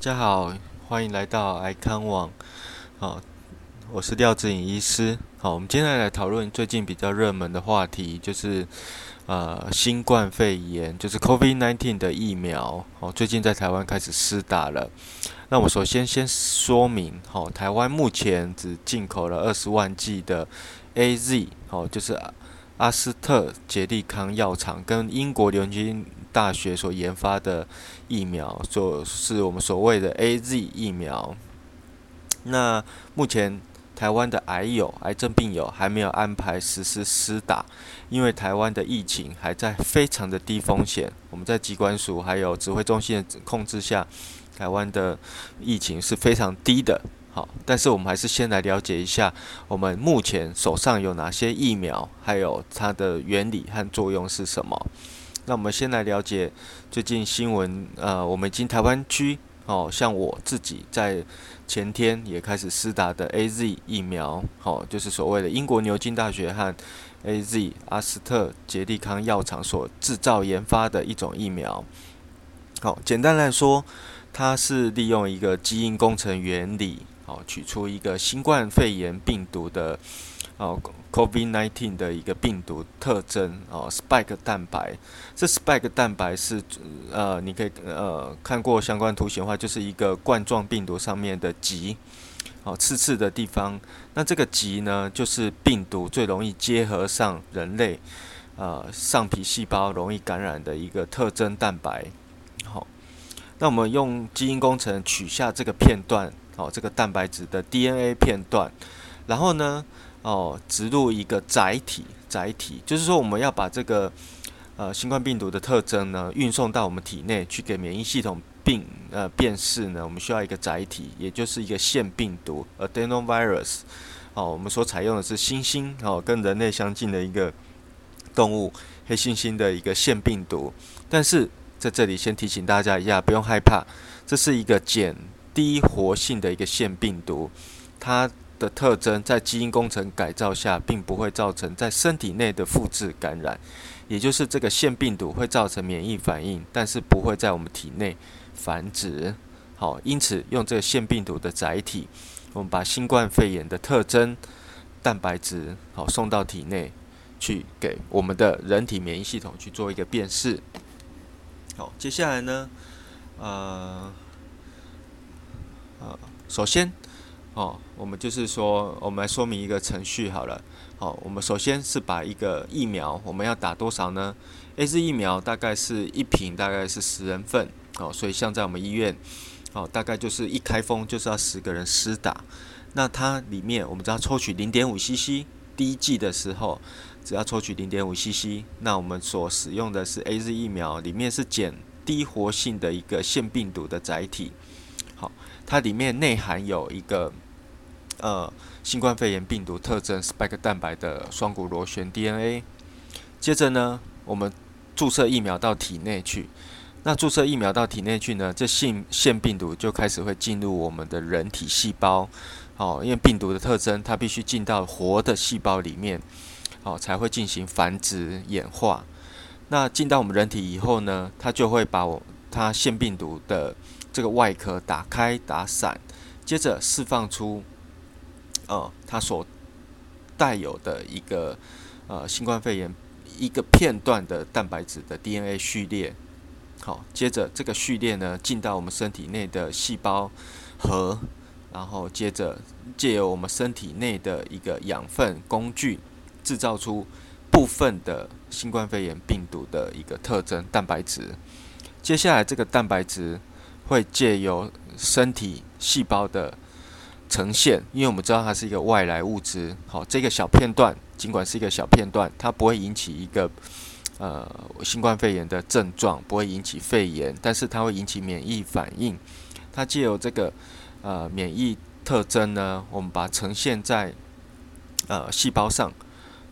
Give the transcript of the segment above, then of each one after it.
大家好，欢迎来到爱康网。好，我是廖志颖医师。好，我们今天来讨论最近比较热门的话题，就是呃新冠肺炎，就是 COVID-19 的疫苗。哦，最近在台湾开始施打了。那我首先先说明，好，台湾目前只进口了二十万剂的 A Z，好，就是阿斯特捷利康药厂跟英国牛津大学所研发的疫苗，就是我们所谓的 A Z 疫苗。那目前台湾的癌友、癌症病友还没有安排实施施打，因为台湾的疫情还在非常的低风险，我们在机关署还有指挥中心的控制下。台湾的疫情是非常低的，好，但是我们还是先来了解一下我们目前手上有哪些疫苗，还有它的原理和作用是什么。那我们先来了解最近新闻，呃，我们已经台湾区，哦，像我自己在前天也开始施打的 A Z 疫苗，哦，就是所谓的英国牛津大学和 A Z 阿斯特捷利康药厂所制造研发的一种疫苗。好，简单来说。它是利用一个基因工程原理，哦，取出一个新冠肺炎病毒的哦，COVID-19 的一个病毒特征哦，spike 蛋白。这 spike 蛋白是呃，你可以呃看过相关图形的话，就是一个冠状病毒上面的棘，哦，刺刺的地方。那这个棘呢，就是病毒最容易结合上人类呃上皮细胞容易感染的一个特征蛋白。好。那我们用基因工程取下这个片段，哦，这个蛋白质的 DNA 片段，然后呢，哦，植入一个载体，载体就是说我们要把这个呃新冠病毒的特征呢运送到我们体内去给免疫系统病呃辨识呢，我们需要一个载体，也就是一个腺病毒 （adenovirus）。哦，我们所采用的是猩猩哦，跟人类相近的一个动物黑猩猩的一个腺病毒，但是。在这里先提醒大家一下，不用害怕，这是一个减低活性的一个腺病毒，它的特征在基因工程改造下，并不会造成在身体内的复制感染，也就是这个腺病毒会造成免疫反应，但是不会在我们体内繁殖。好，因此用这个腺病毒的载体，我们把新冠肺炎的特征蛋白质好送到体内去，给我们的人体免疫系统去做一个辨识。好，接下来呢，呃，首先，哦，我们就是说，我们来说明一个程序好了。好，我们首先是把一个疫苗，我们要打多少呢？A Z 疫苗大概是一瓶，大概是十人份。哦，所以像在我们医院，哦，大概就是一开封就是要十个人施打。那它里面我们只要抽取零点五 C C，第一剂的时候。只要抽取零点五 CC，那我们所使用的是 AZ 疫苗，里面是减低活性的一个腺病毒的载体。它里面内含有一个呃新冠肺炎病毒特征 spike 蛋白的双股螺旋 DNA。接着呢，我们注射疫苗到体内去。那注射疫苗到体内去呢，这腺腺病毒就开始会进入我们的人体细胞。好，因为病毒的特征，它必须进到活的细胞里面。好，才会进行繁殖演化。那进到我们人体以后呢，它就会把我它腺病毒的这个外壳打开打散，接着释放出，呃，它所带有的一个呃新冠肺炎一个片段的蛋白质的 DNA 序列。好，接着这个序列呢进到我们身体内的细胞核，然后接着借由我们身体内的一个养分工具。制造出部分的新冠肺炎病毒的一个特征蛋白质，接下来这个蛋白质会借由身体细胞的呈现，因为我们知道它是一个外来物质，好，这个小片段尽管是一个小片段，它不会引起一个呃新冠肺炎的症状，不会引起肺炎，但是它会引起免疫反应。它借由这个呃免疫特征呢，我们把它呈现在呃细胞上。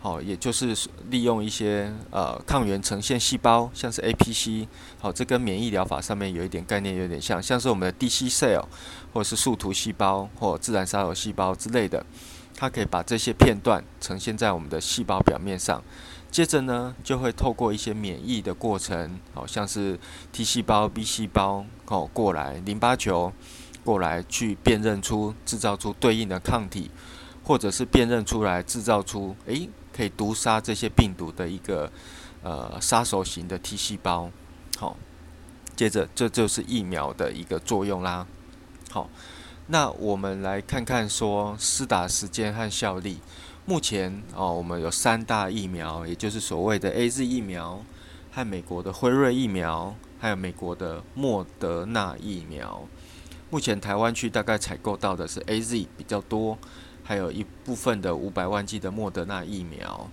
好，也就是利用一些呃抗原呈现细胞，像是 APC，好，这跟免疫疗法上面有一点概念，有点像，像是我们的 DC cell，或者是树突细胞或自然杀手细胞之类的。它可以把这些片段呈现在我们的细胞表面上。接着呢，就会透过一些免疫的过程，好像是 T 细胞、B 细胞哦过来，淋巴球过来去辨认出、制造出对应的抗体，或者是辨认出来、制造出诶可以毒杀这些病毒的一个呃杀手型的 T 细胞。好，接着这就是疫苗的一个作用啦。好，那我们来看看说施打时间和效力。目前哦，我们有三大疫苗，也就是所谓的 A Z 疫苗和美国的辉瑞疫苗，还有美国的莫德纳疫苗。目前台湾区大概采购到的是 A Z 比较多，还有一部分的五百万剂的莫德纳疫苗。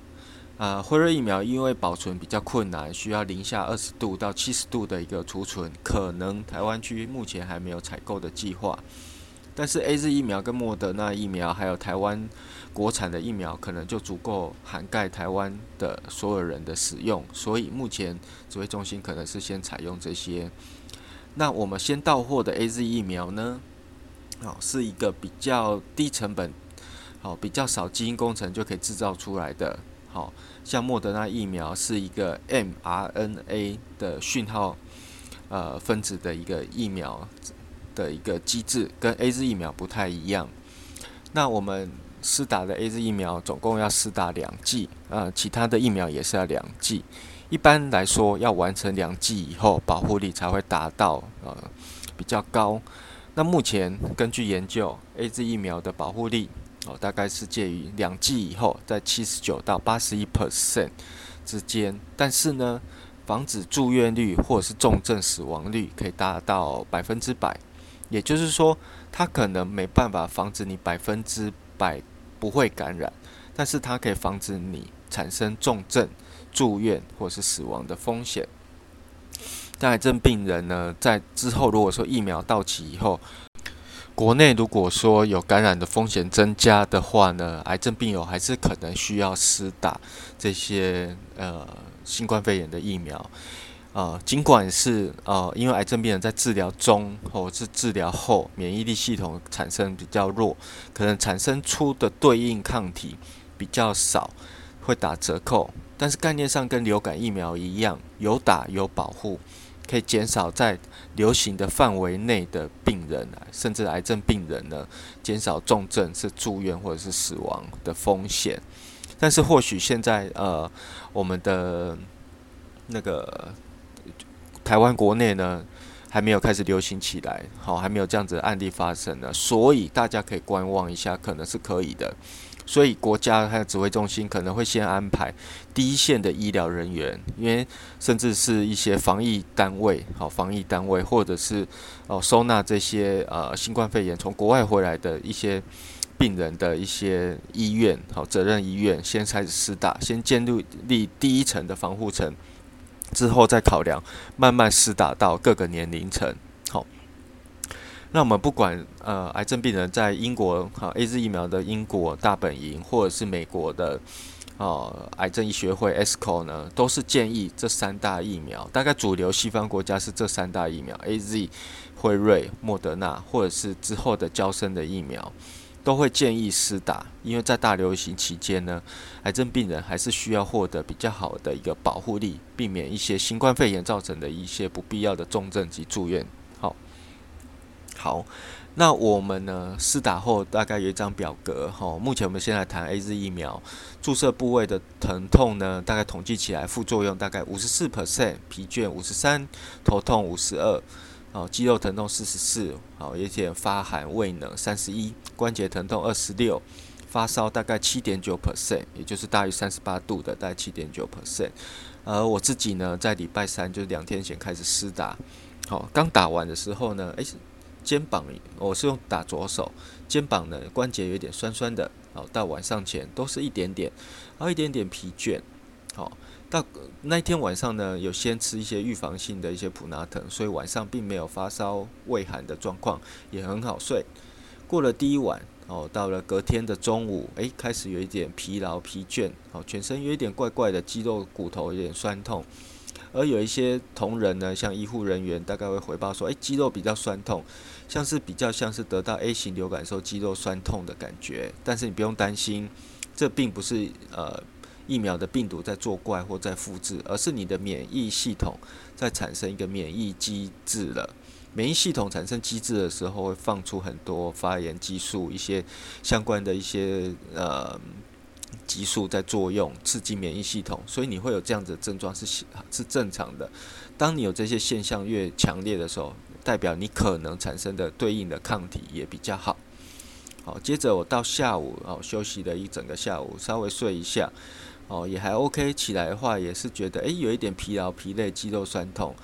啊，辉瑞疫苗因为保存比较困难，需要零下二十度到七十度的一个储存，可能台湾区目前还没有采购的计划。但是 A Z 疫苗跟莫德纳疫苗，还有台湾国产的疫苗，可能就足够涵盖台湾的所有人的使用。所以目前指挥中心可能是先采用这些。那我们先到货的 A Z 疫苗呢？好，是一个比较低成本，好比较少基因工程就可以制造出来的。好像莫德纳疫苗是一个 mRNA 的讯号呃分子的一个疫苗。的一个机制跟 A Z 疫苗不太一样。那我们施打的 A Z 疫苗总共要施打两剂，呃，其他的疫苗也是要两剂。一般来说，要完成两剂以后，保护力才会达到呃比较高。那目前根据研究，A Z 疫苗的保护力哦，大概是介于两剂以后在七十九到八十一 percent 之间。但是呢，防止住院率或者是重症死亡率可以达到百分之百。也就是说，它可能没办法防止你百分之百不会感染，但是它可以防止你产生重症、住院或是死亡的风险。但癌症病人呢，在之后如果说疫苗到期以后，国内如果说有感染的风险增加的话呢，癌症病友还是可能需要施打这些呃新冠肺炎的疫苗。呃，尽管是呃，因为癌症病人在治疗中或是治疗后，免疫力系统产生比较弱，可能产生出的对应抗体比较少，会打折扣。但是概念上跟流感疫苗一样，有打有保护，可以减少在流行的范围内的病人，甚至癌症病人呢，减少重症是住院或者是死亡的风险。但是或许现在呃，我们的那个。台湾国内呢还没有开始流行起来，好，还没有这样子的案例发生呢，所以大家可以观望一下，可能是可以的。所以国家还有指挥中心可能会先安排第一线的医疗人员，因为甚至是一些防疫单位，好，防疫单位或者是哦收纳这些呃新冠肺炎从国外回来的一些病人的一些医院，好，责任医院先开始施打，先建立第一层的防护层。之后再考量，慢慢施打到各个年龄层。那我们不管呃，癌症病人在英国哈 A Z 疫苗的英国大本营，或者是美国的哦癌症医学会 ESCO 呢，都是建议这三大疫苗。大概主流西方国家是这三大疫苗：A Z、辉瑞、莫德纳，或者是之后的交生的疫苗。都会建议施打，因为在大流行期间呢，癌症病人还是需要获得比较好的一个保护力，避免一些新冠肺炎造成的一些不必要的重症及住院。好，那我们呢试打后大概有一张表格哈。目前我们先来谈 A Z 疫苗注射部位的疼痛呢，大概统计起来副作用大概五十四 percent，疲倦五十三，头痛五十二。哦，肌肉疼痛四十四，好，有点发寒畏冷三十一，关节疼痛二十六，发烧大概七点九 percent，也就是大于三十八度的大概七点九 percent。而我自己呢，在礼拜三就是两天前开始施打，好，刚打完的时候呢，诶，肩膀我是用打左手，肩膀呢关节有点酸酸的，好，到晚上前都是一点点，然后一点点疲倦，好。到那一天晚上呢，有先吃一些预防性的一些普拿疼，所以晚上并没有发烧、畏寒的状况，也很好睡。过了第一晚，哦，到了隔天的中午，诶，开始有一点疲劳、疲倦，哦，全身有一点怪怪的，肌肉、骨头有点酸痛，而有一些同仁呢，像医护人员，大概会回报说，诶，肌肉比较酸痛，像是比较像是得到 A 型流感时候肌肉酸痛的感觉。但是你不用担心，这并不是呃疫苗的病毒在作怪或在复制，而是你的免疫系统在产生一个免疫机制了。免疫系统产生机制的时候，会放出很多发炎激素，一些相关的一些呃激素在作用，刺激免疫系统，所以你会有这样子的症状是是正常的。当你有这些现象越强烈的时候，代表你可能产生的对应的抗体也比较好。好，接着我到下午哦休息了一整个下午，稍微睡一下哦也还 OK，起来的话也是觉得诶有一点疲劳、疲累、肌肉酸痛。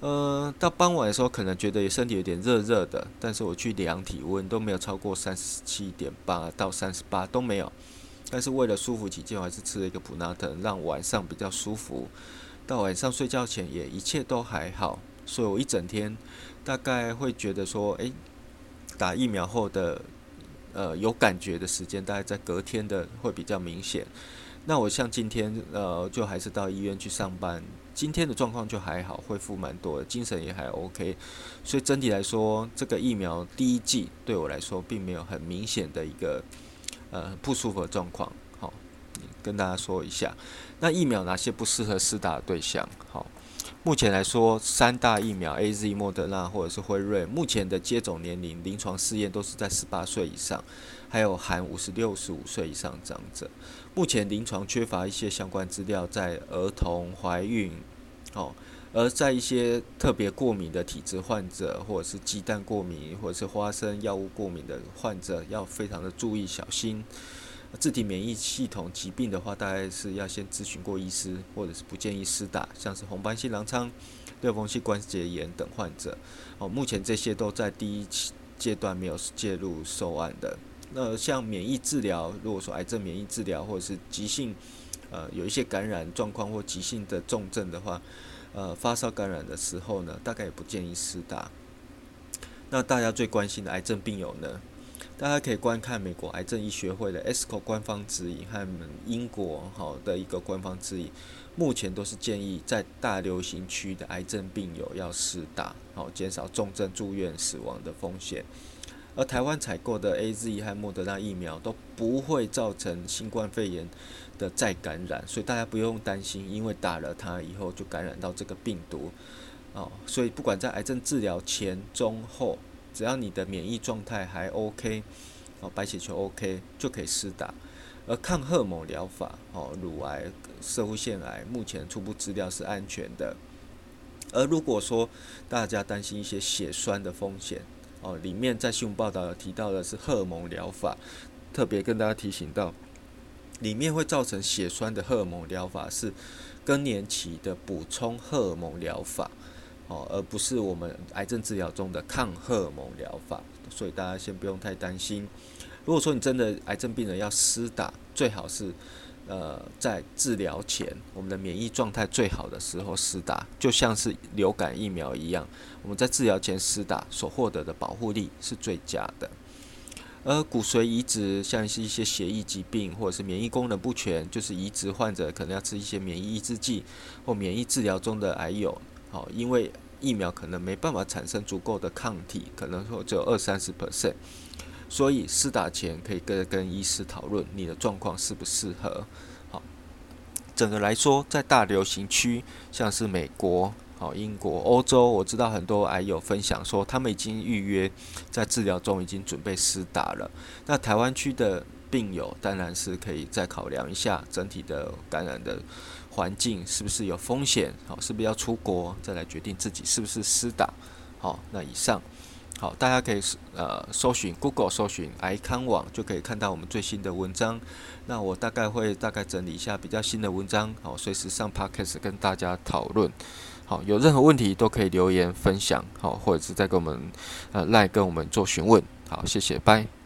呃，到傍晚的时候，可能觉得身体有点热热的，但是我去量体温都没有超过三十七点八到三十八都没有。但是为了舒服起见，我还是吃了一个普拿疼，让晚上比较舒服。到晚上睡觉前也一切都还好，所以我一整天大概会觉得说，诶，打疫苗后的呃有感觉的时间，大概在隔天的会比较明显。那我像今天呃，就还是到医院去上班。今天的状况就还好，恢复蛮多，精神也还 OK，所以整体来说，这个疫苗第一剂对我来说并没有很明显的一个呃不舒服的状况。好，跟大家说一下，那疫苗哪些不适合施打的对象？好，目前来说，三大疫苗 A、Z、莫德纳或者是辉瑞，目前的接种年龄、临床试验都是在十八岁以上，还有含五十六十五岁以上长者。目前临床缺乏一些相关资料，在儿童、怀孕，哦，而在一些特别过敏的体质患者，或者是鸡蛋过敏，或者是花生药物过敏的患者，要非常的注意小心。自体免疫系统疾病的话，大概是要先咨询过医师，或者是不建议施打，像是红斑性狼疮、六风性关节炎等患者。哦，目前这些都在第一阶段没有介入受案的。那像免疫治疗，如果说癌症免疫治疗或者是急性，呃，有一些感染状况或急性的重症的话，呃，发烧感染的时候呢，大概也不建议施打。那大家最关心的癌症病友呢，大家可以观看美国癌症医学会的 ESCO 官方指引和英国好的一个官方指引，目前都是建议在大流行区的癌症病友要施打，好减少重症住院死亡的风险。而台湾采购的 A Z 和莫德纳疫苗都不会造成新冠肺炎的再感染，所以大家不用担心，因为打了它以后就感染到这个病毒哦。所以不管在癌症治疗前、中、后，只要你的免疫状态还 OK，哦，白血球 OK 就可以施打。而抗荷尔蒙疗法，哦，乳癌、射护腺癌，目前初步资料是安全的。而如果说大家担心一些血栓的风险，哦，里面在新闻报道提到的是荷尔蒙疗法，特别跟大家提醒到，里面会造成血栓的荷尔蒙疗法是更年期的补充荷尔蒙疗法，哦，而不是我们癌症治疗中的抗荷尔蒙疗法，所以大家先不用太担心。如果说你真的癌症病人要施打，最好是。呃，在治疗前，我们的免疫状态最好的时候施打，就像是流感疫苗一样，我们在治疗前施打所获得的保护力是最佳的。而骨髓移植，像是一些血液疾病或者是免疫功能不全，就是移植患者可能要吃一些免疫抑制剂或免疫治疗中的癌友，好，因为疫苗可能没办法产生足够的抗体，可能说只有二三十 percent。所以施打前可以跟跟医师讨论你的状况适不适合。好，整个来说，在大流行区，像是美国、好英国、欧洲，我知道很多癌友分享说，他们已经预约在治疗中，已经准备施打了。那台湾区的病友，当然是可以再考量一下整体的感染的环境是不是有风险，好，是不是要出国，再来决定自己是不是施打。好，那以上。好，大家可以呃搜寻 Google 搜寻癌康网，就可以看到我们最新的文章。那我大概会大概整理一下比较新的文章，好，随时上 Podcast 跟大家讨论。好，有任何问题都可以留言分享，好，或者是再跟我们呃赖跟我们做询问。好，谢谢，拜。